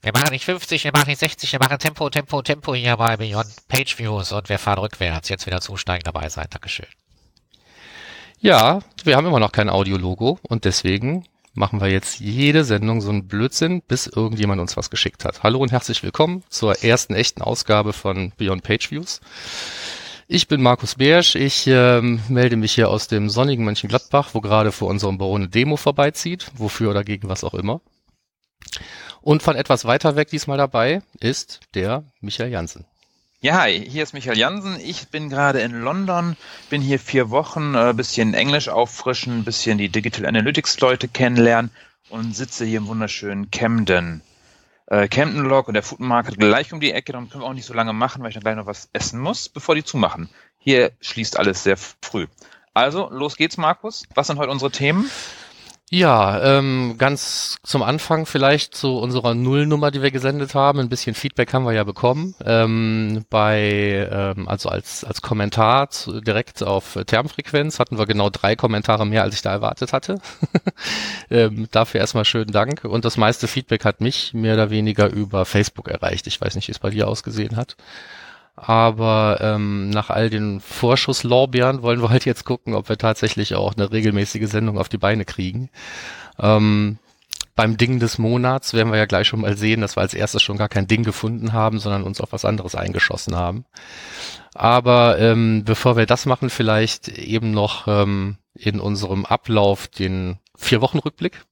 Wir machen nicht 50, wir machen nicht 60, wir machen Tempo, Tempo, Tempo hier bei Beyond Page Views und wir fahren rückwärts. Jetzt wieder zusteigen dabei sein. Dankeschön. Ja, wir haben immer noch kein Audiologo und deswegen machen wir jetzt jede Sendung so einen Blödsinn, bis irgendjemand uns was geschickt hat. Hallo und herzlich willkommen zur ersten echten Ausgabe von Beyond Page Views. Ich bin Markus Beersch, ich ähm, melde mich hier aus dem sonnigen Mönchengladbach, wo gerade vor unserem Büro eine Demo vorbeizieht, wofür oder gegen was auch immer. Und von etwas weiter weg diesmal dabei ist der Michael Jansen. Ja, hi, hier ist Michael Jansen. Ich bin gerade in London, bin hier vier Wochen, äh, bisschen Englisch auffrischen, bisschen die Digital Analytics Leute kennenlernen und sitze hier im wunderschönen Camden. Äh, Camden Log und der Food Market gleich um die Ecke, darum können wir auch nicht so lange machen, weil ich dann gleich noch was essen muss, bevor die zumachen. Hier schließt alles sehr früh. Also, los geht's, Markus. Was sind heute unsere Themen? Ja, ähm, ganz zum Anfang vielleicht zu unserer Nullnummer, die wir gesendet haben. Ein bisschen Feedback haben wir ja bekommen. Ähm, bei, ähm, also als, als Kommentar zu, direkt auf Termfrequenz hatten wir genau drei Kommentare mehr, als ich da erwartet hatte. ähm, dafür erstmal schönen Dank. Und das meiste Feedback hat mich mehr oder weniger über Facebook erreicht. Ich weiß nicht, wie es bei dir ausgesehen hat. Aber ähm, nach all den Vorschusslorbeeren wollen wir halt jetzt gucken, ob wir tatsächlich auch eine regelmäßige Sendung auf die Beine kriegen. Ähm, beim Ding des Monats werden wir ja gleich schon mal sehen, dass wir als erstes schon gar kein Ding gefunden haben, sondern uns auf was anderes eingeschossen haben. Aber ähm, bevor wir das machen, vielleicht eben noch ähm, in unserem Ablauf den Vier-Wochen-Rückblick.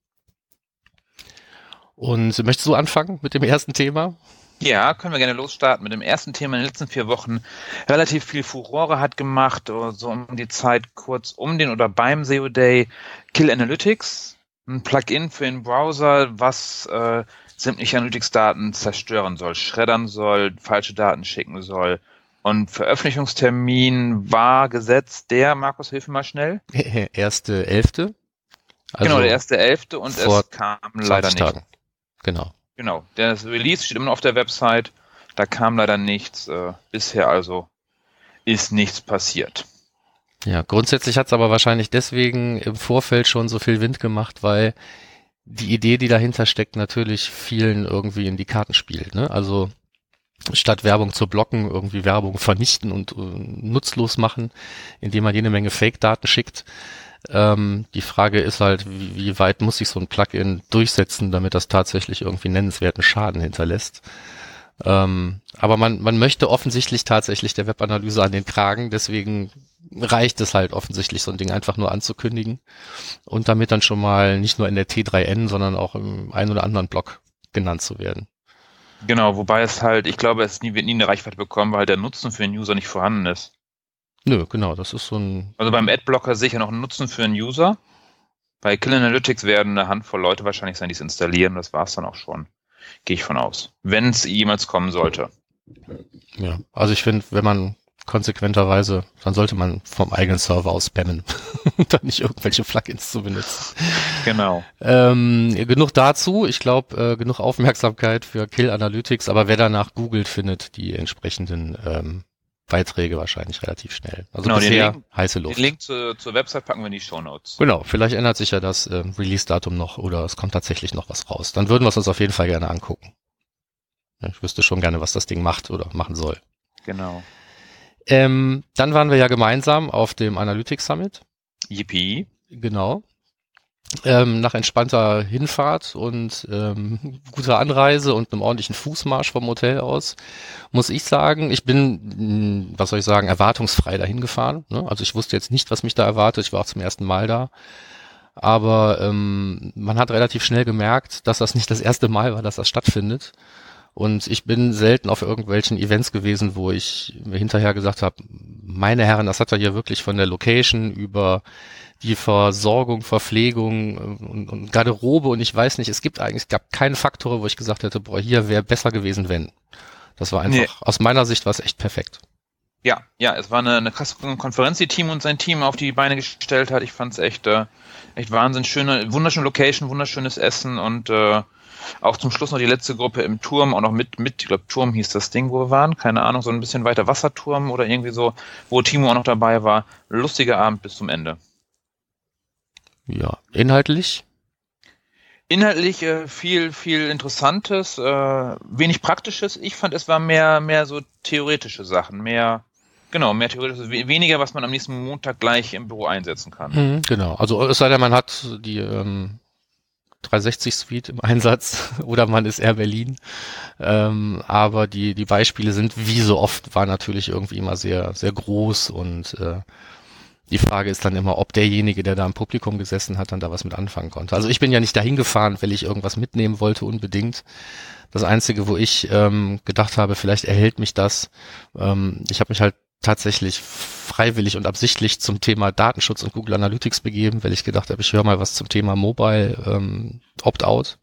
Und möchtest du anfangen mit dem ersten Thema? Ja, können wir gerne losstarten mit dem ersten Thema in den letzten vier Wochen. Relativ viel Furore hat gemacht, so um die Zeit kurz um den oder beim SEO Day. Kill Analytics, ein Plugin für den Browser, was äh, sämtliche Analytics-Daten zerstören soll, schreddern soll, falsche Daten schicken soll. Und Veröffentlichungstermin war gesetzt der, Markus, hilf mir mal schnell. Erste Elfte. Also genau, der erste Elfte und es kam leider nicht. Tagen. Genau. Genau, der Release steht immer noch auf der Website. Da kam leider nichts. Äh, bisher also ist nichts passiert. Ja, grundsätzlich hat es aber wahrscheinlich deswegen im Vorfeld schon so viel Wind gemacht, weil die Idee, die dahinter steckt, natürlich vielen irgendwie in die Karten spielt. Ne? Also statt Werbung zu blocken, irgendwie Werbung vernichten und uh, nutzlos machen, indem man jede Menge Fake-Daten schickt. Ähm, die Frage ist halt, wie, wie weit muss sich so ein Plugin durchsetzen, damit das tatsächlich irgendwie nennenswerten Schaden hinterlässt. Ähm, aber man, man möchte offensichtlich tatsächlich der Webanalyse an den Kragen, deswegen reicht es halt offensichtlich, so ein Ding einfach nur anzukündigen und damit dann schon mal nicht nur in der T3N, sondern auch im einen oder anderen Blog genannt zu werden. Genau, wobei es halt, ich glaube, es wird nie eine Reichweite bekommen, weil der Nutzen für den User nicht vorhanden ist. Nö, genau, das ist so ein. Also beim Adblocker sicher noch einen Nutzen für einen User. Bei Kill Analytics werden eine Handvoll Leute wahrscheinlich sein, die es installieren. Das war es dann auch schon. Gehe ich von aus. Wenn es jemals kommen sollte. Ja, also ich finde, wenn man konsequenterweise, dann sollte man vom eigenen Server aus spammen und dann nicht irgendwelche Plugins zu benutzen. Genau. Ähm, genug dazu. Ich glaube, äh, genug Aufmerksamkeit für Kill Analytics, aber wer danach googelt, findet die entsprechenden ähm, Beiträge wahrscheinlich relativ schnell. Also genau, bisher Link, heiße Luft. Den Link zu, zur Website packen wir in die Show Notes. Genau, vielleicht ändert sich ja das äh, Release-Datum noch oder es kommt tatsächlich noch was raus. Dann würden wir es uns auf jeden Fall gerne angucken. Ich wüsste schon gerne, was das Ding macht oder machen soll. Genau. Ähm, dann waren wir ja gemeinsam auf dem Analytics Summit. Yippie. Genau ähm, nach entspannter Hinfahrt und ähm, guter Anreise und einem ordentlichen Fußmarsch vom Hotel aus, muss ich sagen, ich bin, mh, hm, was soll ich sagen, erwartungsfrei dahin gefahren. Ne? Also ich wusste jetzt nicht, was mich da erwartet. Ich war auch zum ersten Mal da. Aber ähm, man hat relativ schnell gemerkt, dass das nicht das erste Mal war, dass das stattfindet. Und ich bin selten auf irgendwelchen Events gewesen, wo ich mir hinterher gesagt habe, meine Herren, das hat er hier wirklich von der Location über die Versorgung, Verpflegung äh, und, und Garderobe und ich weiß nicht, es gibt eigentlich, es gab keine Faktoren, wo ich gesagt hätte, boah, hier wäre besser gewesen, wenn. Das war einfach, nee. aus meiner Sicht war es echt perfekt. Ja, ja, es war eine, eine krasse Konferenz, die Team und sein Team auf die Beine gestellt hat. Ich fand es echt, äh, echt Wahnsinn. Schöne, wunderschöne Location, wunderschönes Essen und äh, auch zum Schluss noch die letzte Gruppe im Turm, auch noch mit, mit, ich glaube, Turm hieß das Ding, wo wir waren, keine Ahnung, so ein bisschen weiter Wasserturm oder irgendwie so, wo Timo auch noch dabei war. Lustiger Abend bis zum Ende. Ja, inhaltlich? Inhaltlich äh, viel, viel Interessantes, äh, wenig Praktisches. Ich fand, es war mehr, mehr so theoretische Sachen, mehr, genau, mehr theoretisches, weniger, was man am nächsten Montag gleich im Büro einsetzen kann. Mhm, genau. Also es sei denn, man hat die ähm, 360 Suite im Einsatz oder man ist Air Berlin. Ähm, aber die, die Beispiele sind, wie so oft, war natürlich irgendwie immer sehr, sehr groß und äh, die Frage ist dann immer, ob derjenige, der da im Publikum gesessen hat, dann da was mit anfangen konnte. Also ich bin ja nicht dahin gefahren, weil ich irgendwas mitnehmen wollte, unbedingt. Das Einzige, wo ich ähm, gedacht habe, vielleicht erhält mich das, ähm, ich habe mich halt tatsächlich freiwillig und absichtlich zum Thema Datenschutz und Google Analytics begeben, weil ich gedacht habe, ich höre mal was zum Thema Mobile ähm, Opt-out.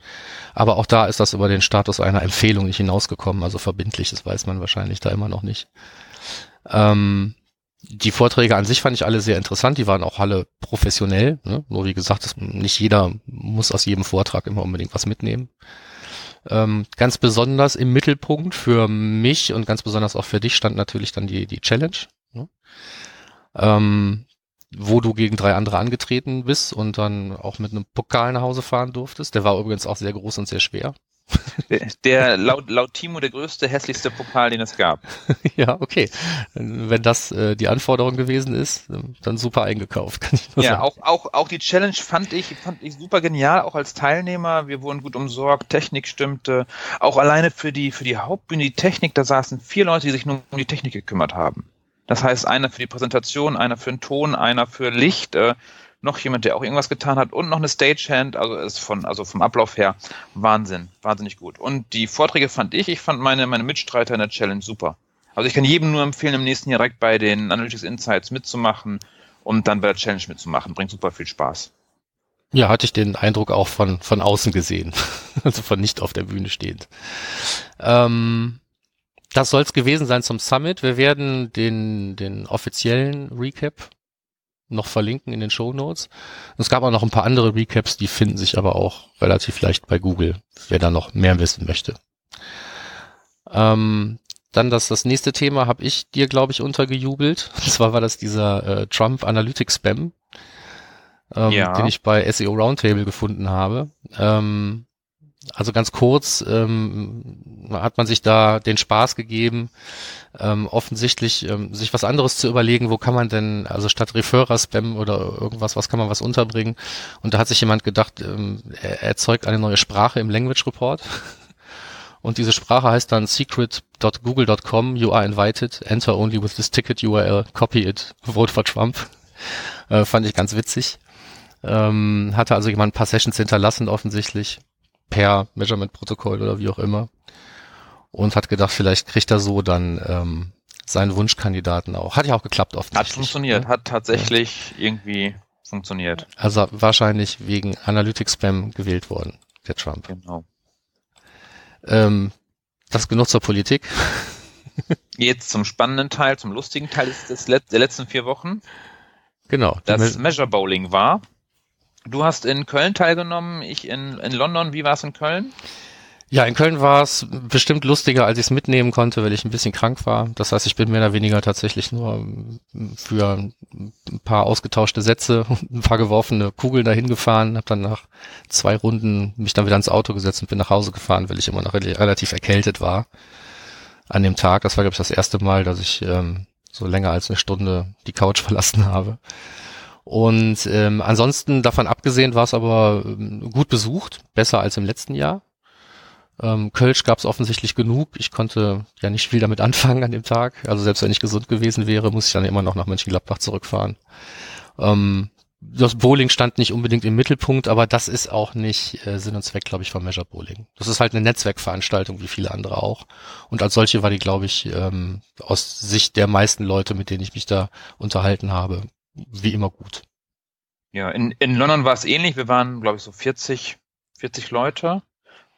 Aber auch da ist das über den Status einer Empfehlung nicht hinausgekommen, also verbindlich, das weiß man wahrscheinlich da immer noch nicht. Ähm, die Vorträge an sich fand ich alle sehr interessant, die waren auch alle professionell. Ne? Nur wie gesagt, das, nicht jeder muss aus jedem Vortrag immer unbedingt was mitnehmen. Ähm, ganz besonders im Mittelpunkt für mich und ganz besonders auch für dich stand natürlich dann die, die Challenge, ne? ähm, wo du gegen drei andere angetreten bist und dann auch mit einem Pokal nach Hause fahren durftest. Der war übrigens auch sehr groß und sehr schwer. Der laut, laut Timo der größte, hässlichste Pokal, den es gab. ja, okay. Wenn das äh, die Anforderung gewesen ist, dann super eingekauft. Kann ich ja, sagen. auch, auch, auch die Challenge fand ich, fand ich super genial, auch als Teilnehmer. Wir wurden gut umsorgt, Technik stimmte. Auch alleine für die, für die Hauptbühne, die Technik, da saßen vier Leute, die sich nur um die Technik gekümmert haben. Das heißt, einer für die Präsentation, einer für den Ton, einer für Licht. Äh, noch jemand, der auch irgendwas getan hat und noch eine Stagehand, also ist von, also vom Ablauf her Wahnsinn, wahnsinnig gut. Und die Vorträge fand ich, ich fand meine, meine Mitstreiter in der Challenge super. Also ich kann jedem nur empfehlen, im nächsten Jahr direkt bei den Analytics Insights mitzumachen und dann bei der Challenge mitzumachen. Bringt super viel Spaß. Ja, hatte ich den Eindruck auch von, von außen gesehen. also von nicht auf der Bühne stehend. Ähm, das soll es gewesen sein zum Summit. Wir werden den, den offiziellen Recap noch verlinken in den Show Notes. Es gab auch noch ein paar andere Recaps, die finden sich aber auch relativ leicht bei Google, wer da noch mehr wissen möchte. Ähm, dann das, das nächste Thema habe ich dir, glaube ich, untergejubelt. Und zwar war das dieser äh, Trump Analytics Spam, ähm, ja. den ich bei SEO Roundtable gefunden habe. Ähm, also ganz kurz ähm, hat man sich da den Spaß gegeben, ähm, offensichtlich ähm, sich was anderes zu überlegen, wo kann man denn, also statt Referrer-Spam oder irgendwas, was kann man was unterbringen. Und da hat sich jemand gedacht, ähm, er erzeugt eine neue Sprache im Language Report. Und diese Sprache heißt dann secret.google.com, you are invited, enter only with this ticket URL, copy it, vote for Trump. Äh, fand ich ganz witzig. Ähm, hatte also jemand ein paar Sessions hinterlassen offensichtlich per Measurement-Protokoll oder wie auch immer. Und hat gedacht, vielleicht kriegt er so dann ähm, seinen Wunschkandidaten auch. Hat ja auch geklappt offensichtlich. Hat funktioniert, ne? hat tatsächlich ja. irgendwie funktioniert. Also wahrscheinlich wegen Analytics-Spam gewählt worden, der Trump. Genau. Ähm, das genug zur Politik. Jetzt zum spannenden Teil, zum lustigen Teil des, des Let der letzten vier Wochen. Genau. Das Measure Bowling war. Du hast in Köln teilgenommen, ich in, in London. Wie war es in Köln? Ja, in Köln war es bestimmt lustiger, als ich es mitnehmen konnte, weil ich ein bisschen krank war. Das heißt, ich bin mehr oder weniger tatsächlich nur für ein paar ausgetauschte Sätze ein paar geworfene Kugeln dahin gefahren, habe dann nach zwei Runden mich dann wieder ins Auto gesetzt und bin nach Hause gefahren, weil ich immer noch relativ erkältet war an dem Tag. Das war, glaube ich, das erste Mal, dass ich ähm, so länger als eine Stunde die Couch verlassen habe. Und ähm, ansonsten davon abgesehen war es aber ähm, gut besucht, besser als im letzten Jahr. Ähm, Kölsch gab es offensichtlich genug. Ich konnte ja nicht viel damit anfangen an dem Tag. Also selbst wenn ich gesund gewesen wäre, muss ich dann immer noch nach Mönchengladbach zurückfahren. Ähm, das Bowling stand nicht unbedingt im Mittelpunkt, aber das ist auch nicht äh, Sinn und Zweck, glaube ich, von Measure Bowling. Das ist halt eine Netzwerkveranstaltung, wie viele andere auch. Und als solche war die, glaube ich, ähm, aus Sicht der meisten Leute, mit denen ich mich da unterhalten habe, wie immer gut. Ja, in, in London war es ähnlich. Wir waren, glaube ich, so 40, 40 Leute.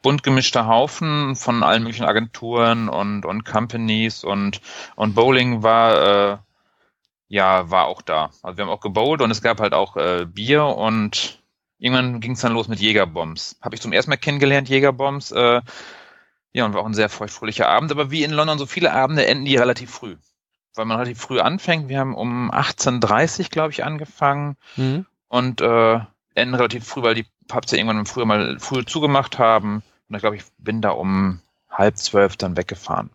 Bunt gemischter Haufen von allen möglichen Agenturen und, und Companies und, und Bowling war, äh, ja, war auch da. Also wir haben auch gebowlt und es gab halt auch äh, Bier und irgendwann ging es dann los mit Jägerbombs. Habe ich zum ersten Mal kennengelernt, Jägerbombs. Äh, ja, und war auch ein sehr feuchtfröhlicher Abend. Aber wie in London so viele Abende enden die relativ früh weil man relativ früh anfängt. Wir haben um 18.30 glaube ich, angefangen mhm. und äh, enden relativ früh, weil die hab's ja irgendwann früher mal früh zugemacht haben. Und ich glaube, ich bin da um halb zwölf dann weggefahren.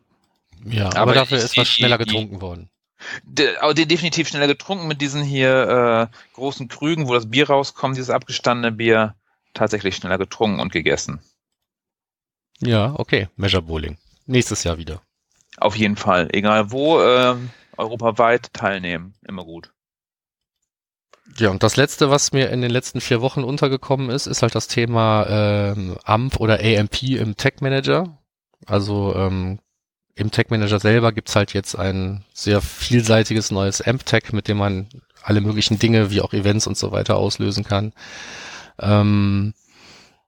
Ja, aber, aber dafür ich, ist was schneller getrunken worden. De, aber die definitiv schneller getrunken mit diesen hier äh, großen Krügen, wo das Bier rauskommt, dieses abgestandene Bier, tatsächlich schneller getrunken und gegessen. Ja, okay. Measure Bowling. Nächstes Jahr wieder. Auf jeden Fall. Egal wo, äh, europaweit teilnehmen. Immer gut. Ja, und das letzte, was mir in den letzten vier Wochen untergekommen ist, ist halt das Thema ähm, AMP oder AMP im Tech Manager. Also ähm, im Tech Manager selber gibt's halt jetzt ein sehr vielseitiges neues AMP-Tag, mit dem man alle möglichen Dinge wie auch Events und so weiter auslösen kann. Ähm,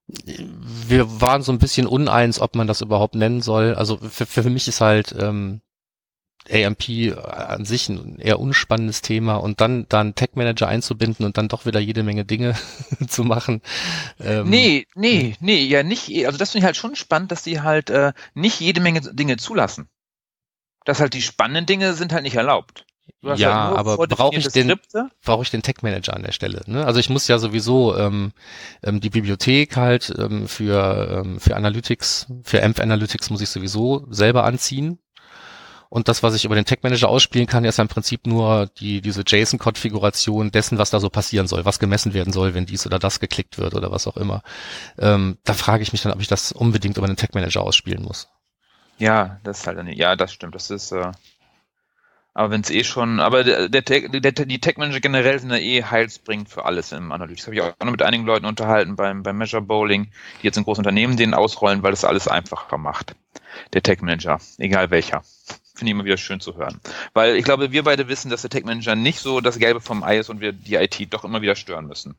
wir waren so ein bisschen uneins, ob man das überhaupt nennen soll. Also für, für mich ist halt ähm, AMP an sich ein eher unspannendes Thema und dann dann Tech Manager einzubinden und dann doch wieder jede Menge Dinge zu machen. Ähm, nee, nee, nee, ja nicht. Also das finde ich halt schon spannend, dass die halt äh, nicht jede Menge Dinge zulassen. Dass halt die spannenden Dinge sind halt nicht erlaubt. Ja, halt aber brauche ich den brauche ich den Tech Manager an der Stelle? Ne? Also ich muss ja sowieso ähm, ähm, die Bibliothek halt ähm, für ähm, für Analytics, für AMP Analytics muss ich sowieso selber anziehen. Und das, was ich über den Tech Manager ausspielen kann, ist ja im Prinzip nur die, diese JSON-Konfiguration dessen, was da so passieren soll, was gemessen werden soll, wenn dies oder das geklickt wird oder was auch immer. Ähm, da frage ich mich dann, ob ich das unbedingt über den Tech Manager ausspielen muss. Ja, das ist halt eine, ja, das stimmt. Das ist, äh, aber wenn es eh schon, aber der, der, der, die Tech Manager generell sind ja eh heilsbringend für alles im Analytics. Habe ich auch noch mit einigen Leuten unterhalten beim, beim Measure Bowling, die jetzt in großen Unternehmen den ausrollen, weil das alles einfacher macht. Der Tech Manager, egal welcher. Finde ich immer wieder schön zu hören. Weil ich glaube, wir beide wissen, dass der Tech Manager nicht so das Gelbe vom Ei ist und wir die IT doch immer wieder stören müssen.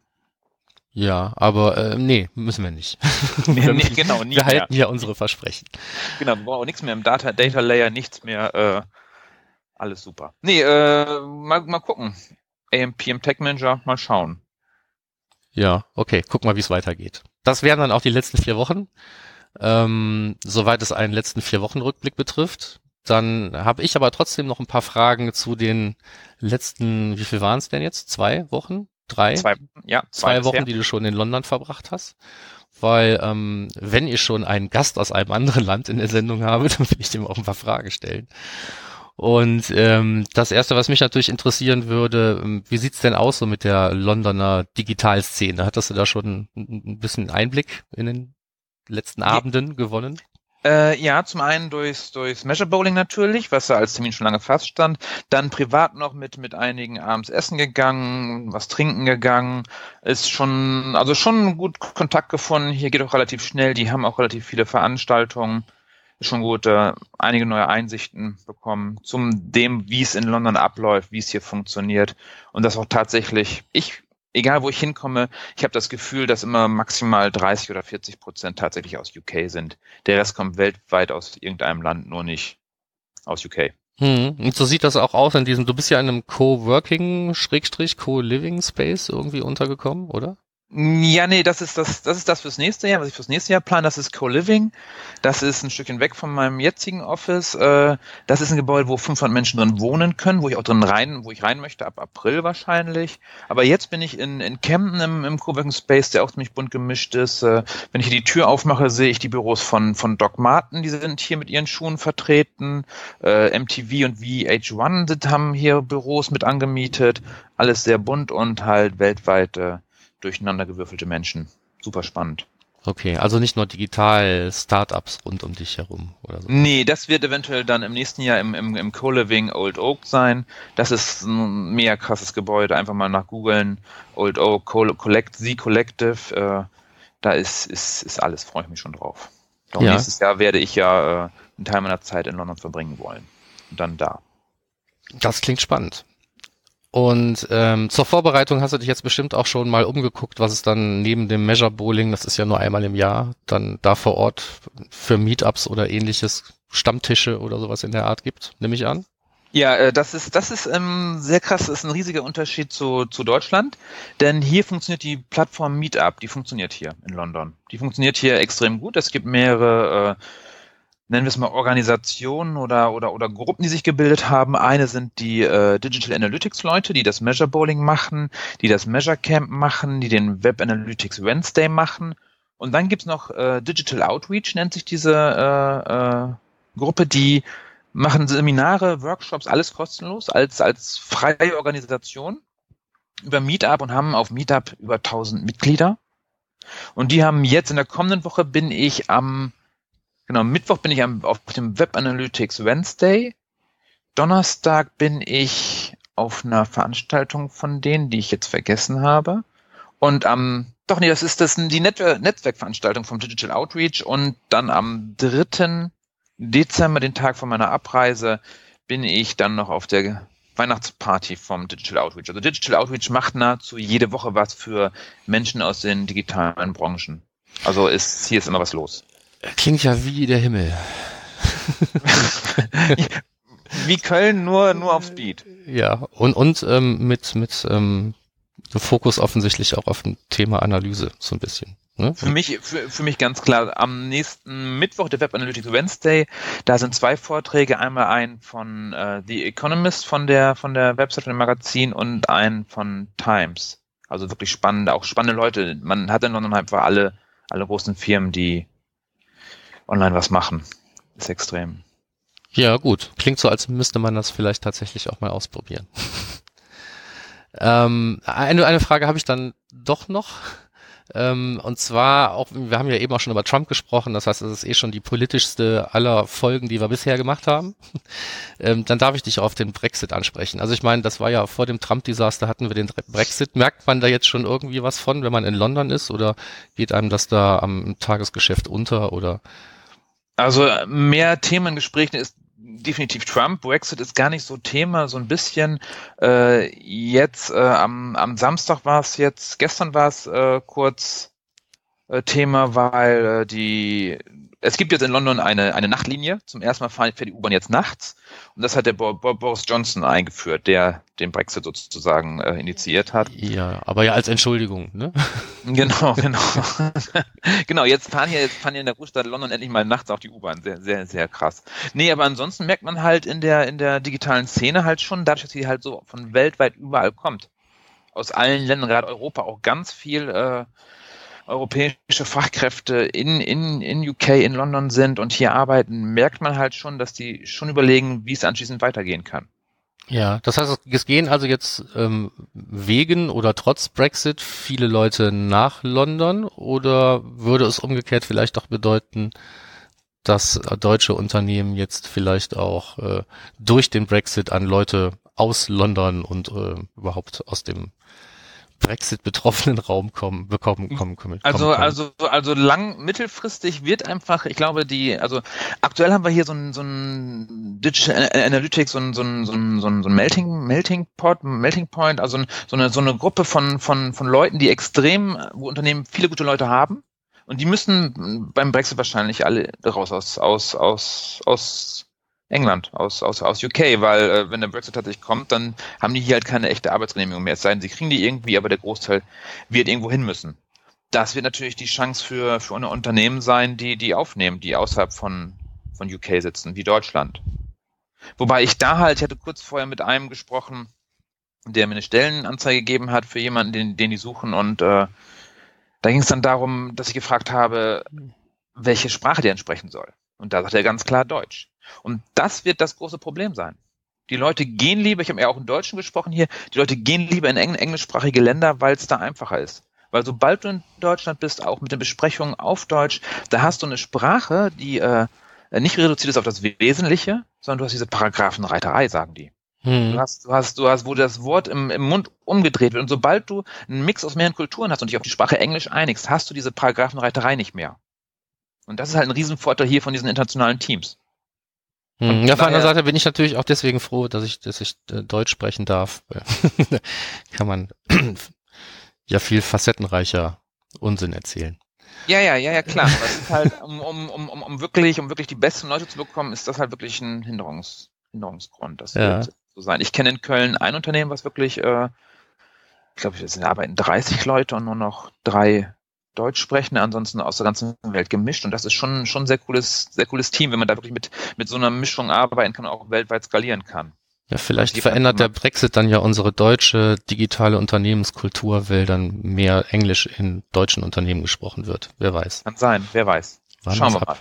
Ja, aber äh, nee, müssen wir nicht. nee, nee, genau, nie wir halten ja unsere Versprechen. Genau, wir brauchen auch nichts mehr im Data, Data Layer, nichts mehr. Äh, alles super. Nee, äh, mal, mal gucken. AMP im Tech Manager, mal schauen. Ja, okay, guck mal, wie es weitergeht. Das wären dann auch die letzten vier Wochen. Ähm, soweit es einen letzten vier Wochen Rückblick betrifft. Dann habe ich aber trotzdem noch ein paar Fragen zu den letzten, wie viel waren es denn jetzt? Zwei Wochen? Drei? Zwei, ja, zwei, zwei Wochen, die du schon in London verbracht hast. Weil ähm, wenn ich schon einen Gast aus einem anderen Land in der Sendung habe, dann will ich dem auch ein paar Fragen stellen. Und ähm, das Erste, was mich natürlich interessieren würde, ähm, wie sieht's denn aus so mit der Londoner Digitalszene? Hattest du da schon ein bisschen Einblick in den letzten Abenden gewonnen? Äh, ja, zum einen durchs, durchs Measure Bowling natürlich, was ja als Termin schon lange feststand. Dann privat noch mit, mit einigen abends essen gegangen, was trinken gegangen. Ist schon, also schon gut Kontakt gefunden. Hier geht auch relativ schnell. Die haben auch relativ viele Veranstaltungen. Schon gut, äh, einige neue Einsichten bekommen zum dem, wie es in London abläuft, wie es hier funktioniert. Und das auch tatsächlich, ich egal wo ich hinkomme, ich habe das Gefühl, dass immer maximal 30 oder 40 Prozent tatsächlich aus UK sind. Der Rest kommt weltweit aus irgendeinem Land, nur nicht aus UK. Hm. Und so sieht das auch aus in diesem, du bist ja in einem Co-Working, Schrägstrich, Co-Living Space irgendwie untergekommen, oder? Ja, nee, das ist das, das ist das fürs nächste Jahr, was ich fürs nächste Jahr plane. Das ist Co-Living. Das ist ein Stückchen weg von meinem jetzigen Office. Äh, das ist ein Gebäude, wo 500 Menschen drin wohnen können, wo ich auch drin rein, wo ich rein möchte, ab April wahrscheinlich. Aber jetzt bin ich in, in Camden im, im Coworking Space, der auch ziemlich bunt gemischt ist. Äh, wenn ich hier die Tür aufmache, sehe ich die Büros von, von Doc Marten, die sind hier mit ihren Schuhen vertreten. Äh, MTV und VH1 sind, haben hier Büros mit angemietet. Alles sehr bunt und halt weltweit durcheinandergewürfelte Menschen. Super spannend. Okay, also nicht nur digital Startups rund um dich herum oder so. Nee, das wird eventuell dann im nächsten Jahr im, im, im Co-Living Old Oak sein. Das ist ein mega krasses Gebäude. Einfach mal nach googeln. Old Oak Collect, The Collective. Äh, da ist, ist, ist alles, freue ich mich schon drauf. Doch ja. nächstes Jahr werde ich ja äh, einen Teil meiner Zeit in London verbringen wollen. Und dann da. Das klingt spannend. Und ähm, zur Vorbereitung hast du dich jetzt bestimmt auch schon mal umgeguckt, was es dann neben dem Measure Bowling, das ist ja nur einmal im Jahr, dann da vor Ort für Meetups oder ähnliches Stammtische oder sowas in der Art gibt, nehme ich an. Ja, äh, das ist das ist ähm, sehr krass, das ist ein riesiger Unterschied zu, zu Deutschland, denn hier funktioniert die Plattform Meetup, die funktioniert hier in London. Die funktioniert hier extrem gut. Es gibt mehrere äh, nennen wir es mal Organisationen oder, oder, oder Gruppen, die sich gebildet haben. Eine sind die äh, Digital Analytics Leute, die das Measure Bowling machen, die das Measure Camp machen, die den Web Analytics Wednesday machen. Und dann gibt's noch äh, Digital Outreach, nennt sich diese äh, äh, Gruppe, die machen Seminare, Workshops, alles kostenlos, als, als freie Organisation über Meetup und haben auf Meetup über 1000 Mitglieder. Und die haben jetzt in der kommenden Woche bin ich am Genau, Mittwoch bin ich am, auf dem Web Analytics Wednesday. Donnerstag bin ich auf einer Veranstaltung von denen, die ich jetzt vergessen habe. Und am, doch nee, das ist das die Net Netzwerkveranstaltung vom Digital Outreach. Und dann am 3. Dezember, den Tag von meiner Abreise, bin ich dann noch auf der Weihnachtsparty vom Digital Outreach. Also Digital Outreach macht nahezu jede Woche was für Menschen aus den digitalen Branchen. Also ist, hier ist immer was los. Klingt ja wie der Himmel. wie Köln, nur, nur auf Speed. Ja, und, und ähm, mit, mit ähm, Fokus offensichtlich auch auf ein Thema Analyse, so ein bisschen. Ne? Für mich, für, für mich ganz klar, am nächsten Mittwoch, der Web Analytics Wednesday, da sind zwei Vorträge, einmal ein von äh, The Economist von der, von der Website, von dem Magazin und ein von Times. Also wirklich spannend, auch spannende Leute. Man hat in London einfach alle, alle großen Firmen, die online was machen. Ist extrem. Ja, gut. Klingt so, als müsste man das vielleicht tatsächlich auch mal ausprobieren. ähm, eine, eine Frage habe ich dann doch noch. Ähm, und zwar auch, wir haben ja eben auch schon über Trump gesprochen, das heißt, es ist eh schon die politischste aller Folgen, die wir bisher gemacht haben. ähm, dann darf ich dich auf den Brexit ansprechen. Also ich meine, das war ja vor dem Trump-Desaster hatten wir den Brexit. Merkt man da jetzt schon irgendwie was von, wenn man in London ist oder geht einem das da am Tagesgeschäft unter oder? Also mehr Themengesprächen ist definitiv Trump. Brexit ist gar nicht so Thema, so ein bisschen. Äh, jetzt äh, am, am Samstag war es jetzt, gestern war es äh, kurz äh, Thema, weil äh, die es gibt jetzt in London eine, eine Nachtlinie. Zum ersten Mal fährt die U-Bahn jetzt nachts. Und das hat der Bo Bo Boris Johnson eingeführt, der den Brexit sozusagen äh, initiiert hat. Ja, aber ja als Entschuldigung, ne? Genau, genau. genau, jetzt fahren hier, jetzt fahren hier in der Großstadt London endlich mal nachts auch die U-Bahn. Sehr, sehr, sehr krass. Nee, aber ansonsten merkt man halt in der, in der digitalen Szene halt schon, dadurch, dass sie halt so von weltweit überall kommt. Aus allen Ländern, gerade Europa, auch ganz viel äh, europäische Fachkräfte in, in, in UK, in London sind und hier arbeiten, merkt man halt schon, dass die schon überlegen, wie es anschließend weitergehen kann. Ja, das heißt, es gehen also jetzt ähm, wegen oder trotz Brexit viele Leute nach London oder würde es umgekehrt vielleicht auch bedeuten, dass deutsche Unternehmen jetzt vielleicht auch äh, durch den Brexit an Leute aus London und äh, überhaupt aus dem Brexit-betroffenen Raum kommen, bekommen, kommen, kommen. Also, kommen. also, also lang, mittelfristig wird einfach, ich glaube, die, also aktuell haben wir hier so ein, so ein Digital Analytics, so ein, so ein, so ein, so ein, so ein Melting, Melting Pot, Melting Point, also so eine, so eine Gruppe von, von, von Leuten, die extrem, wo Unternehmen viele gute Leute haben. Und die müssen beim Brexit wahrscheinlich alle raus aus, aus, aus, aus England, aus, aus, aus UK, weil äh, wenn der Brexit tatsächlich kommt, dann haben die hier halt keine echte Arbeitsgenehmigung mehr. Es sei denn, sie kriegen die irgendwie, aber der Großteil wird irgendwo hin müssen. Das wird natürlich die Chance für, für eine Unternehmen sein, die die aufnehmen, die außerhalb von, von UK sitzen, wie Deutschland. Wobei ich da halt, ich hatte kurz vorher mit einem gesprochen, der mir eine Stellenanzeige gegeben hat für jemanden, den, den die suchen und äh, da ging es dann darum, dass ich gefragt habe, welche Sprache der entsprechen soll. Und da sagt er ganz klar Deutsch. Und das wird das große Problem sein. Die Leute gehen lieber, ich habe ja auch in Deutschen gesprochen hier, die Leute gehen lieber in eng englischsprachige Länder, weil es da einfacher ist. Weil sobald du in Deutschland bist, auch mit den Besprechungen auf Deutsch, da hast du eine Sprache, die äh, nicht reduziert ist auf das Wesentliche, sondern du hast diese Paragraphenreiterei, sagen die. Hm. Du hast, du hast, du hast, wo das Wort im, im Mund umgedreht wird. Und sobald du einen Mix aus mehreren Kulturen hast und dich auf die Sprache Englisch einigst, hast du diese Paragraphenreiterei nicht mehr. Und das ist halt ein Riesenvorteil hier von diesen internationalen Teams. Hm, ja, auf einer Seite bin ich natürlich auch deswegen froh, dass ich, dass ich äh, Deutsch sprechen darf. Kann man ja viel facettenreicher Unsinn erzählen. Ja, ja, ja, ja, klar. Aber es ist halt, um, um, um, um wirklich, um wirklich die besten Leute zu bekommen, ist das halt wirklich ein Hinderungs, Hinderungsgrund. Das ja. wird so sein. Ich kenne in Köln ein Unternehmen, was wirklich, äh, ich glaube, es arbeiten 30 Leute und nur noch drei Deutsch sprechende, ansonsten aus der ganzen Welt gemischt. Und das ist schon, schon ein sehr cooles, sehr cooles Team, wenn man da wirklich mit, mit so einer Mischung arbeiten kann und auch weltweit skalieren kann. Ja, vielleicht verändert der Brexit dann ja unsere deutsche digitale Unternehmenskultur, weil dann mehr Englisch in deutschen Unternehmen gesprochen wird. Wer weiß. Kann sein, wer weiß. Warten Schauen wir ab. mal.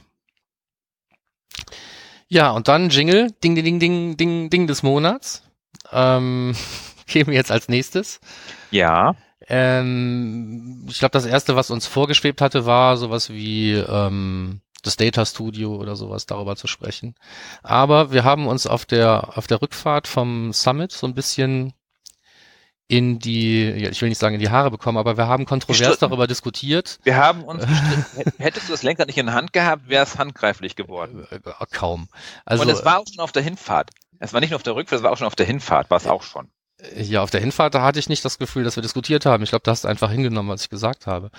Ja, und dann Jingle, Ding, Ding, Ding, Ding, Ding, Ding des Monats. Ähm, gehen wir jetzt als nächstes. Ja. Ähm, ich glaube, das erste, was uns vorgeschwebt hatte, war sowas wie ähm, das Data Studio oder sowas darüber zu sprechen. Aber wir haben uns auf der auf der Rückfahrt vom Summit so ein bisschen in die, ja, ich will nicht sagen in die Haare bekommen, aber wir haben kontrovers darüber diskutiert. Wir haben uns Hättest du das Lenkrad nicht in der Hand gehabt, wäre es handgreiflich geworden. Äh, äh, kaum. Also, Und es war auch schon auf der Hinfahrt. Es war nicht nur auf der Rückfahrt, es war auch schon auf der Hinfahrt, war es auch schon. Ja, auf der Hinfahrt, da hatte ich nicht das Gefühl, dass wir diskutiert haben. Ich glaube, da hast du einfach hingenommen, was ich gesagt habe.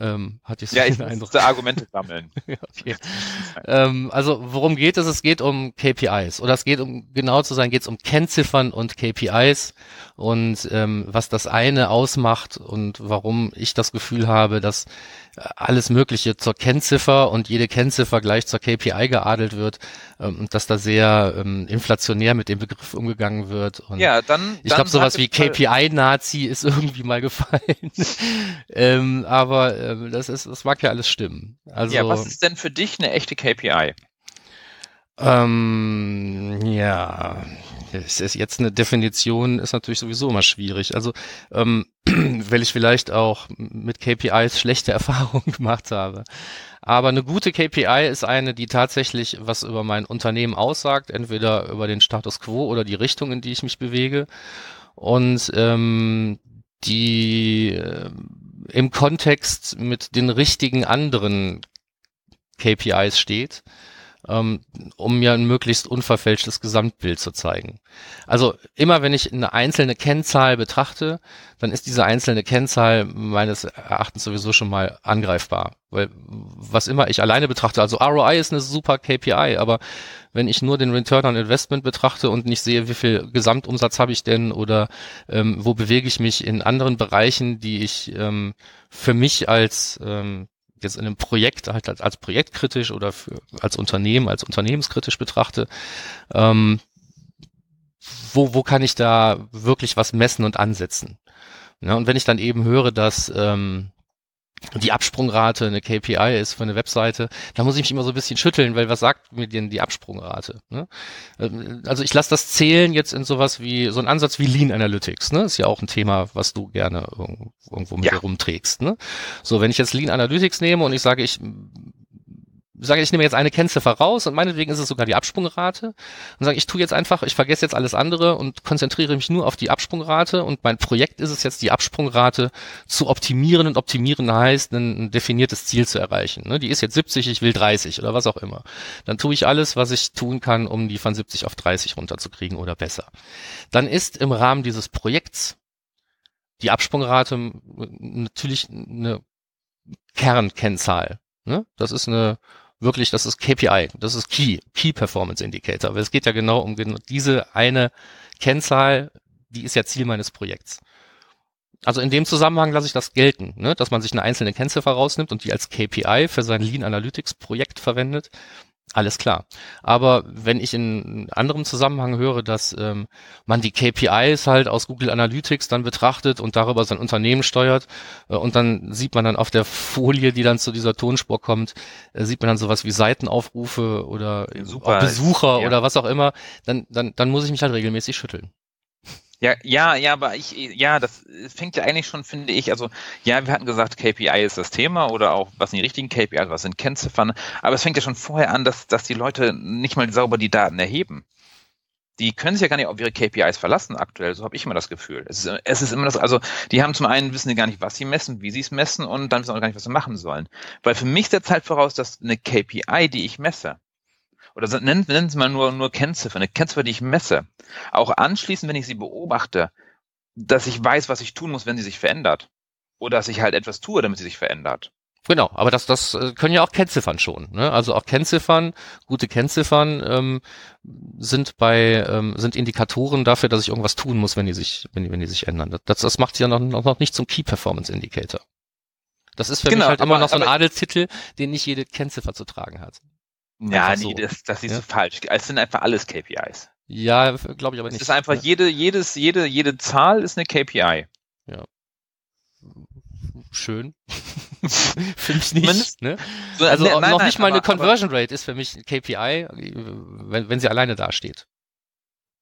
Ähm, hatte ich so ja, ich musste Argumente sammeln. okay. ähm, also worum geht es? Es geht um KPIs oder es geht um genau zu sein, geht es um Kennziffern und KPIs und ähm, was das eine ausmacht und warum ich das Gefühl habe, dass alles Mögliche zur Kennziffer und jede Kennziffer gleich zur KPI geadelt wird ähm, und dass da sehr ähm, inflationär mit dem Begriff umgegangen wird. Und ja, dann. Ich glaube, sowas wie KPI-Nazi ist irgendwie mal gefallen. ähm, aber ähm, das ist, das mag ja alles stimmen. Also, ja, was ist denn für dich eine echte KPI? Ähm, ja, es ist jetzt eine Definition ist natürlich sowieso immer schwierig. Also, ähm, weil ich vielleicht auch mit KPIs schlechte Erfahrungen gemacht habe. Aber eine gute KPI ist eine, die tatsächlich was über mein Unternehmen aussagt, entweder über den Status quo oder die Richtung, in die ich mich bewege. Und ähm, die äh, im Kontext mit den richtigen anderen KPIs steht um mir ein möglichst unverfälschtes Gesamtbild zu zeigen. Also immer wenn ich eine einzelne Kennzahl betrachte, dann ist diese einzelne Kennzahl meines Erachtens sowieso schon mal angreifbar. Weil was immer ich alleine betrachte, also ROI ist eine super KPI, aber wenn ich nur den Return on Investment betrachte und nicht sehe, wie viel Gesamtumsatz habe ich denn oder ähm, wo bewege ich mich in anderen Bereichen, die ich ähm, für mich als ähm, jetzt in einem Projekt halt als, als projektkritisch oder für, als Unternehmen, als unternehmenskritisch betrachte, ähm, wo, wo kann ich da wirklich was messen und ansetzen? Ja, und wenn ich dann eben höre, dass ähm, die Absprungrate eine KPI ist für eine Webseite, da muss ich mich immer so ein bisschen schütteln, weil was sagt mir denn die Absprungrate? Ne? Ähm, also ich lasse das zählen jetzt in sowas wie so ein Ansatz wie Lean Analytics, ne? Ist ja auch ein Thema, was du gerne irgendwo mit ja. rumträgst. Ne? So, wenn ich jetzt Lean Analytics nehme und ich sage, ich sage, ich nehme jetzt eine Kennziffer raus und meinetwegen ist es sogar die Absprungrate und sage, ich tue jetzt einfach, ich vergesse jetzt alles andere und konzentriere mich nur auf die Absprungrate und mein Projekt ist es jetzt, die Absprungrate zu optimieren und optimieren heißt, ein, ein definiertes Ziel zu erreichen. Ne? Die ist jetzt 70, ich will 30 oder was auch immer. Dann tue ich alles, was ich tun kann, um die von 70 auf 30 runterzukriegen oder besser. Dann ist im Rahmen dieses Projekts die Absprungrate natürlich eine Kernkennzahl. Ne? Das ist eine wirklich, das ist KPI, das ist Key, Key Performance Indicator, weil es geht ja genau um genau diese eine Kennzahl, die ist ja Ziel meines Projekts. Also in dem Zusammenhang lasse ich das gelten, ne, dass man sich eine einzelne Kennziffer rausnimmt und die als KPI für sein Lean Analytics Projekt verwendet alles klar. Aber wenn ich in anderem Zusammenhang höre, dass ähm, man die KPIs halt aus Google Analytics dann betrachtet und darüber sein Unternehmen steuert äh, und dann sieht man dann auf der Folie, die dann zu dieser Tonspur kommt, äh, sieht man dann sowas wie Seitenaufrufe oder Besucher ja. oder was auch immer, dann, dann, dann muss ich mich halt regelmäßig schütteln. Ja, ja, ja, aber ich, ja, das fängt ja eigentlich schon, finde ich, also, ja, wir hatten gesagt, KPI ist das Thema oder auch, was sind die richtigen KPIs, was sind Kennziffern, aber es fängt ja schon vorher an, dass, dass die Leute nicht mal sauber die Daten erheben. Die können sich ja gar nicht auf ihre KPIs verlassen aktuell, so habe ich immer das Gefühl. Es ist, es ist immer das, also, die haben zum einen, wissen die gar nicht, was sie messen, wie sie es messen und dann wissen auch gar nicht, was sie machen sollen. Weil für mich setzt halt voraus, dass eine KPI, die ich messe, oder nennen, nennen Sie mal nur, nur Kennziffer, eine Kennziffer, die ich messe. Auch anschließend, wenn ich sie beobachte, dass ich weiß, was ich tun muss, wenn sie sich verändert. Oder dass ich halt etwas tue, damit sie sich verändert. Genau, aber das, das äh, können ja auch Kennziffern schon. Ne? Also auch Kennziffern, gute Kennziffern ähm, sind bei ähm, sind Indikatoren dafür, dass ich irgendwas tun muss, wenn die sich wenn die, wenn die sich ändern. Das, das macht ja noch, noch nicht zum Key Performance Indicator. Das ist für Genau, mich halt immer aber- noch so ein Adelstitel, den nicht jede Kennziffer zu tragen hat. Ja, nee, so. das, das siehst Ja. du falsch. Es sind einfach alles KPIs. Ja, glaube ich aber Es nicht. ist einfach jede, jedes, jede, jede Zahl ist eine KPI. schön. für mich nicht. Zumindest- Ne? So, Also ne, auch nein, noch nein, nicht mal eine aber- aber- Conversion Rate ist für mich ein KPI, wenn, wenn sie alleine dasteht.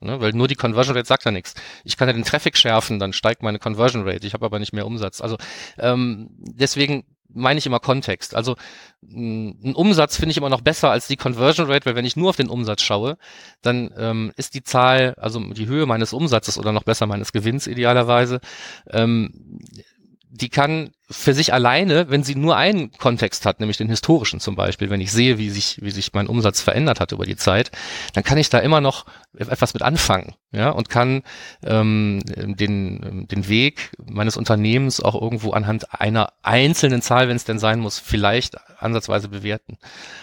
Ne? Weil nur die Conversion Rate sagt ja nichts. Ich kann ja den Traffic schärfen, dann steigt meine Conversion Rate. Ich habe aber nicht mehr Umsatz. Also ähm, deswegen meine ich immer Kontext. Also ein Umsatz finde ich immer noch besser als die Conversion Rate, weil wenn ich nur auf den Umsatz schaue, dann ähm, ist die Zahl, also die Höhe meines Umsatzes oder noch besser meines Gewinns idealerweise, ähm, die kann für sich alleine, wenn sie nur einen Kontext hat, nämlich den historischen zum Beispiel, wenn ich sehe, wie sich, wie sich mein Umsatz verändert hat über die Zeit, dann kann ich da immer noch etwas mit anfangen, ja, und kann ähm, den, den Weg meines Unternehmens auch irgendwo anhand einer einzelnen Zahl, wenn es denn sein muss, vielleicht ansatzweise bewerten.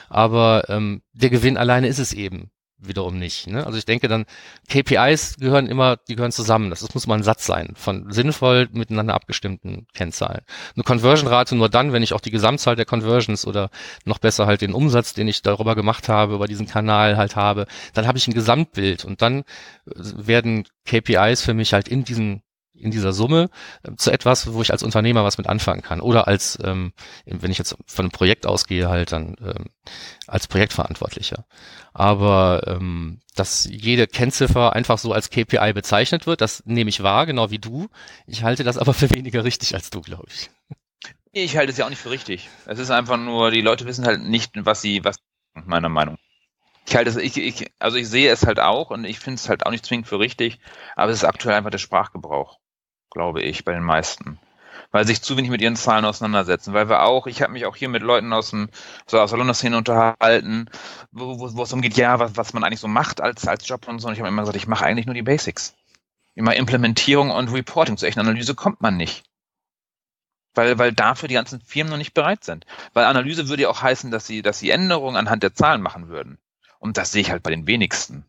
Aber ähm, der Gewinn alleine ist es eben wiederum nicht. Ne? Also ich denke dann, KPIs gehören immer, die gehören zusammen. Das, das muss mal ein Satz sein von sinnvoll miteinander abgestimmten Kennzahlen. Eine Conversion-Rate nur dann, wenn ich auch die Gesamtzahl der Conversions oder noch besser halt den Umsatz, den ich darüber gemacht habe, über diesen Kanal halt habe, dann habe ich ein Gesamtbild und dann äh, werden KPIs für mich halt in diesen in dieser Summe äh, zu etwas, wo ich als Unternehmer was mit anfangen kann. Oder als, ähm, wenn ich jetzt von einem Projekt ausgehe, halt dann ähm, als Projektverantwortlicher. Aber ähm, dass jede Kennziffer einfach so als KPI bezeichnet wird, das nehme ich wahr, genau wie du. Ich halte das aber für weniger richtig als du, glaube ich. Ich halte es ja auch nicht für richtig. Es ist einfach nur, die Leute wissen halt nicht, was sie, was, meiner Meinung. Ich halte es, ich, ich, also ich sehe es halt auch und ich finde es halt auch nicht zwingend für richtig, aber es ist aktuell einfach der Sprachgebrauch, glaube ich, bei den meisten. Weil sich zu wenig mit ihren Zahlen auseinandersetzen, weil wir auch, ich habe mich auch hier mit Leuten aus dem, so aus der London-Szene unterhalten, wo, wo, wo es umgeht, ja, was, was man eigentlich so macht als, als Job und so. Und ich habe immer gesagt, ich mache eigentlich nur die Basics. Immer Implementierung und Reporting. Zu echten Analyse kommt man nicht weil, weil dafür die ganzen Firmen noch nicht bereit sind. Weil Analyse würde ja auch heißen, dass sie, dass sie Änderungen anhand der Zahlen machen würden. Und das sehe ich halt bei den wenigsten.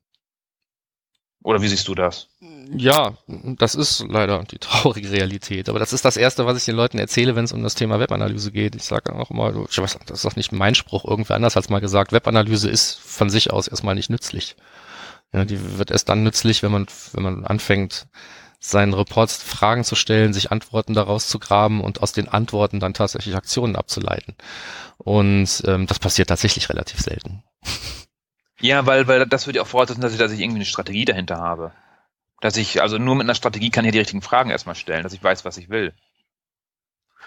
Oder wie siehst du das? Ja, das ist leider die traurige Realität. Aber das ist das Erste, was ich den Leuten erzähle, wenn es um das Thema Webanalyse geht. Ich sage auch immer, ich weiß, das ist doch nicht mein Spruch, irgendwer anders hat es mal gesagt, Webanalyse ist von sich aus erstmal nicht nützlich. Ja, die wird erst dann nützlich, wenn man, wenn man anfängt, seinen Reports Fragen zu stellen, sich Antworten daraus zu graben und aus den Antworten dann tatsächlich Aktionen abzuleiten. Und ähm, das passiert tatsächlich relativ selten. Ja, weil, weil das würde ja auch voraussetzen, dass ich, dass ich irgendwie eine Strategie dahinter habe. Dass ich, also nur mit einer Strategie kann ich ja die richtigen Fragen erstmal stellen, dass ich weiß, was ich will.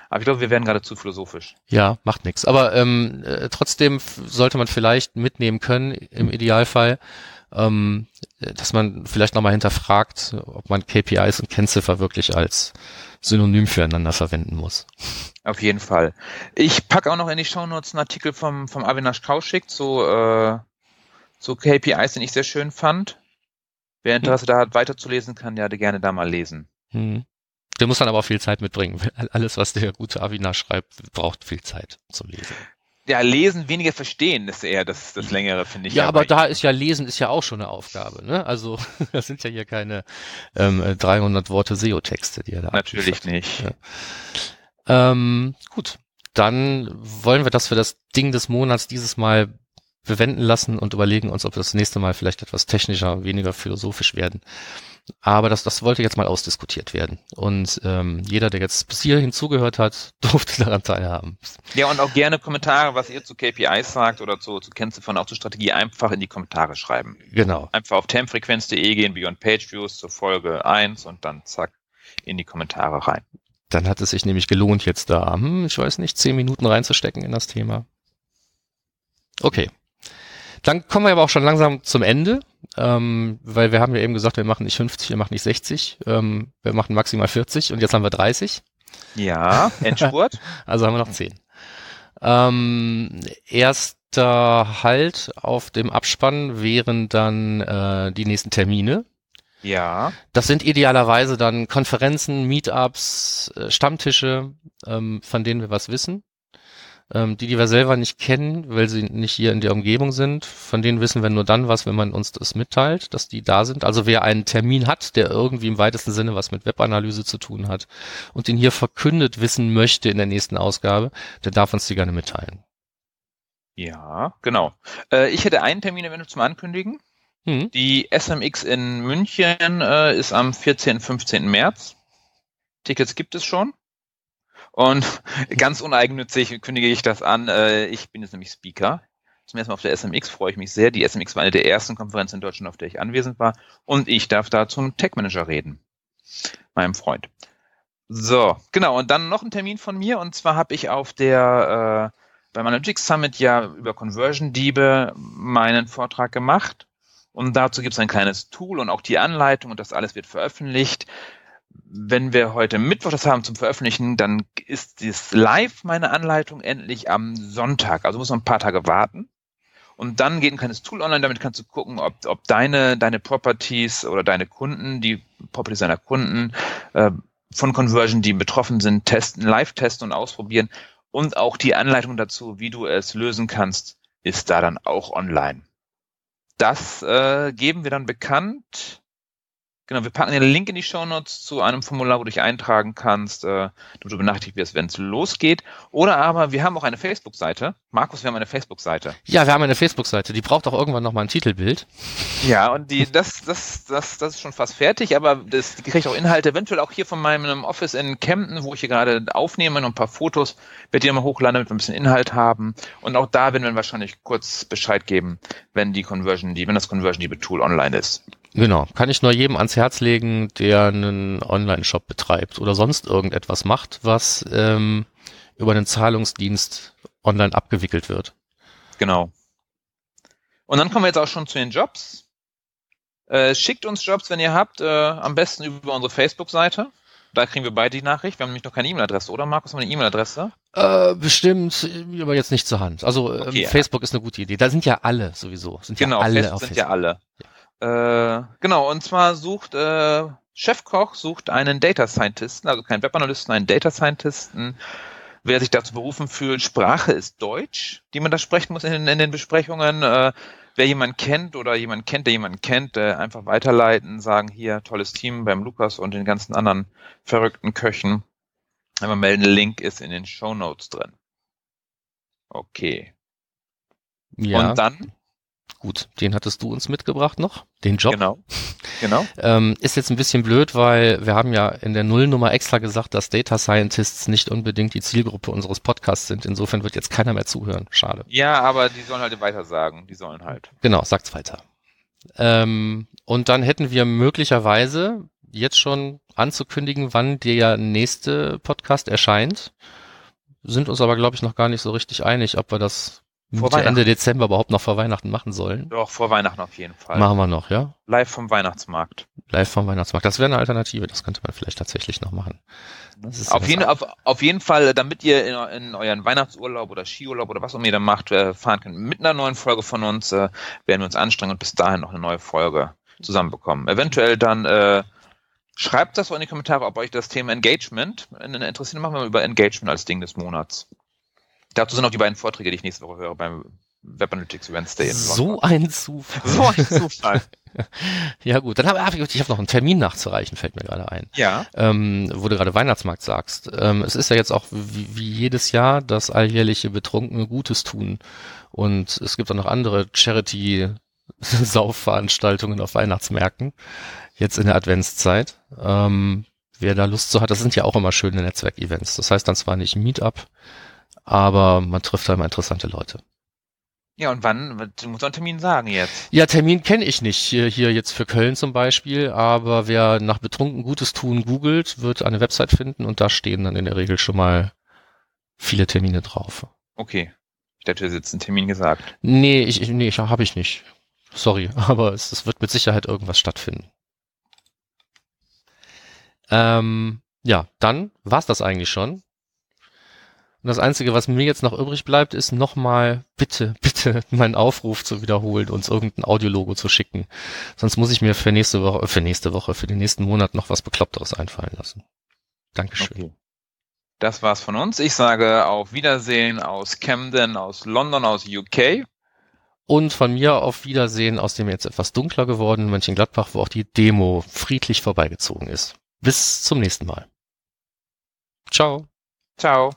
Aber ich glaube, wir werden gerade zu philosophisch. Ja, macht nichts. Aber ähm, äh, trotzdem sollte man vielleicht mitnehmen können, im Idealfall, ähm, äh, dass man vielleicht nochmal hinterfragt, ob man KPIs und Kennziffer wirklich als Synonym füreinander verwenden muss. Auf jeden Fall. Ich packe auch noch in die Shownotes einen Artikel vom, vom Avinash Kaushik zu, äh, zu KPIs, den ich sehr schön fand. Wer Interesse da hat, weiterzulesen, kann ja gerne da mal lesen. Hm. Der muss dann aber auch viel Zeit mitbringen. Alles, was der gute Avina schreibt, braucht viel Zeit zum Lesen. Ja, lesen, weniger verstehen ist eher das, das längere, finde ich. Ja, aber da ist ja Lesen ist ja auch schon eine Aufgabe. Ne? Also das sind ja hier keine ähm, 300 Worte SEO-Texte, die er da Natürlich nicht. Ja. Ähm, gut, dann wollen wir das für das Ding des Monats dieses Mal bewenden lassen und überlegen uns, ob wir das nächste Mal vielleicht etwas technischer, weniger philosophisch werden. Aber das, das wollte jetzt mal ausdiskutiert werden. Und ähm, jeder, der jetzt bis hierhin zugehört hat, durfte daran teilhaben. Ja, und auch gerne Kommentare, was ihr zu KPIs sagt oder zu, zu Kennziffern, auch zur Strategie, einfach in die Kommentare schreiben. Genau. Einfach auf temfrequenz.de gehen, Beyond Page Views zur Folge 1 und dann zack in die Kommentare rein. Dann hat es sich nämlich gelohnt, jetzt da, hm, ich weiß nicht, zehn Minuten reinzustecken in das Thema. Okay. Dann kommen wir aber auch schon langsam zum Ende, ähm, weil wir haben ja eben gesagt, wir machen nicht 50, wir machen nicht 60, ähm, wir machen maximal 40 und jetzt haben wir 30, Ja, Endspurt. also haben wir noch 10. Ähm, erster Halt auf dem Abspann wären dann äh, die nächsten Termine. ja. Das sind idealerweise dann Konferenzen, Meetups, äh, Stammtische, ähm, von denen wir was wissen. Ähm, die, die wir selber nicht kennen, weil sie nicht hier in der Umgebung sind. Von denen wissen wir nur dann was, wenn man uns das mitteilt, dass die da sind. Also wer einen Termin hat, der irgendwie im weitesten Sinne was mit Webanalyse zu tun hat und den hier verkündet wissen möchte in der nächsten Ausgabe, der darf uns die gerne mitteilen. Ja, genau. Äh, ich hätte einen Termin eventuell zum Ankündigen. Mhm. Die SMX in München äh, ist am 14. 15. März. Tickets gibt es schon. Und ganz uneigennützig kündige ich das an. Äh, ich bin jetzt nämlich Speaker. Zum ersten Mal auf der SMX freue ich mich sehr. Die SMX war eine der ersten Konferenzen in Deutschland, auf der ich anwesend war. Und ich darf da zum Tech Manager reden. Meinem Freund. So, genau. Und dann noch ein Termin von mir. Und zwar habe ich auf der äh, beim Analytics Summit ja über Conversion-Diebe meinen Vortrag gemacht. Und dazu gibt es ein kleines Tool und auch die Anleitung und das alles wird veröffentlicht. Wenn wir heute Mittwoch das haben zum Veröffentlichen, dann ist das live meine Anleitung endlich am Sonntag. Also muss man ein paar Tage warten. Und dann geht ein kleines Tool online, damit kannst du gucken, ob, ob deine, deine Properties oder deine Kunden, die Properties deiner Kunden äh, von Conversion, die betroffen sind, testen, live testen und ausprobieren. Und auch die Anleitung dazu, wie du es lösen kannst, ist da dann auch online. Das äh, geben wir dann bekannt Genau, wir packen den Link in die Show Notes zu einem Formular, wo du dich eintragen kannst, äh, damit du benachrichtigt wirst, wenn es losgeht. Oder aber wir haben auch eine Facebook-Seite. Markus, wir haben eine Facebook-Seite. Ja, wir haben eine Facebook-Seite. Die braucht auch irgendwann nochmal ein Titelbild. Ja, und die, das, das, das, das ist schon fast fertig, aber das die kriegt auch Inhalte, eventuell auch hier von meinem Office in Kempten, wo ich hier gerade aufnehme, noch ein paar Fotos, werde die mal hochladen, damit wir ein bisschen Inhalt haben. Und auch da werden wir wahrscheinlich kurz Bescheid geben, wenn die Conversion, die, wenn das Conversion Diebe Tool online ist. Genau, kann ich nur jedem ans Herz legen, der einen Online-Shop betreibt oder sonst irgendetwas macht, was ähm, über einen Zahlungsdienst online abgewickelt wird. Genau. Und dann kommen wir jetzt auch schon zu den Jobs. Äh, schickt uns Jobs, wenn ihr habt, äh, am besten über unsere Facebook-Seite. Da kriegen wir beide die Nachricht. Wir haben nämlich noch keine E-Mail-Adresse, oder Markus? Haben wir eine E-Mail-Adresse? Äh, bestimmt, aber jetzt nicht zur Hand. Also ähm, okay, Facebook ja. ist eine gute Idee. Da sind ja alle sowieso. Sind genau, ja alle Facebook auf sind Facebook. ja alle. Ja. Äh, genau, und zwar sucht äh, Chefkoch sucht einen Data Scientisten, also keinen Webanalysten, einen Data Scientisten. Wer sich dazu berufen fühlt, Sprache ist Deutsch, die man da sprechen muss in, in den Besprechungen. Äh, wer jemanden kennt oder jemanden kennt, der jemanden kennt, äh, einfach weiterleiten, sagen hier, tolles Team beim Lukas und den ganzen anderen verrückten Köchen. Einmal melden, Link ist in den Show Notes drin. Okay. Ja. Und dann Gut, den hattest du uns mitgebracht noch, den Job. Genau. Genau. ähm, ist jetzt ein bisschen blöd, weil wir haben ja in der Nullnummer extra gesagt, dass Data Scientists nicht unbedingt die Zielgruppe unseres Podcasts sind. Insofern wird jetzt keiner mehr zuhören. Schade. Ja, aber die sollen halt weiter sagen. Die sollen halt. Genau, sagt's weiter. Ähm, und dann hätten wir möglicherweise jetzt schon anzukündigen, wann der nächste Podcast erscheint. Sind uns aber, glaube ich, noch gar nicht so richtig einig, ob wir das vor Ende Dezember überhaupt noch vor Weihnachten machen sollen. Doch, vor Weihnachten auf jeden Fall. Machen wir noch, ja? Live vom Weihnachtsmarkt. Live vom Weihnachtsmarkt. Das wäre eine Alternative, das könnte man vielleicht tatsächlich noch machen. Auf jeden, auf, auf jeden Fall, damit ihr in, in, euren Weihnachtsurlaub oder Skiurlaub oder was auch immer ihr da macht, äh, fahren könnt mit einer neuen Folge von uns, äh, werden wir uns anstrengen und bis dahin noch eine neue Folge zusammenbekommen. Eventuell dann äh, schreibt das in die Kommentare, ob euch das Thema Engagement interessiert. Machen wir über Engagement als Ding des Monats. Dazu sind auch die beiden Vorträge, die ich nächste Woche höre beim Web Analytics Wednesday in So ein Zufall. So ein Zufall. ja gut, dann habe hab ich, ich hab noch einen Termin nachzureichen, fällt mir gerade ein. Ja. Ähm, wo du gerade Weihnachtsmarkt sagst. Ähm, es ist ja jetzt auch wie, wie jedes Jahr das alljährliche betrunkene Gutes tun. Und es gibt auch noch andere Charity-Saufveranstaltungen auf Weihnachtsmärkten. Jetzt in der Adventszeit. Ähm, wer da Lust zu hat, das sind ja auch immer schöne Netzwerkevents. Das heißt dann zwar nicht Meetup, aber man trifft da immer interessante Leute. Ja, und wann? Du musst einen Termin sagen jetzt. Ja, Termin kenne ich nicht. Hier, hier jetzt für Köln zum Beispiel, aber wer nach betrunken Gutes tun googelt, wird eine Website finden und da stehen dann in der Regel schon mal viele Termine drauf. Okay. Ich dachte, du hättest einen Termin gesagt. Nee, ich, nee, ich, habe ich nicht. Sorry, aber es, es wird mit Sicherheit irgendwas stattfinden. Ähm, ja, dann war's das eigentlich schon. Und das Einzige, was mir jetzt noch übrig bleibt, ist nochmal bitte, bitte meinen Aufruf zu wiederholen, uns irgendein Audiologo zu schicken. Sonst muss ich mir für nächste Woche, äh, für nächste Woche, für den nächsten Monat noch was Bekloppteres einfallen lassen. Dankeschön. Okay. Das war's von uns. Ich sage auf Wiedersehen aus Camden, aus London, aus UK. Und von mir auf Wiedersehen aus dem jetzt etwas dunkler gewordenen Mönchengladbach, wo auch die Demo friedlich vorbeigezogen ist. Bis zum nächsten Mal. Ciao. Ciao.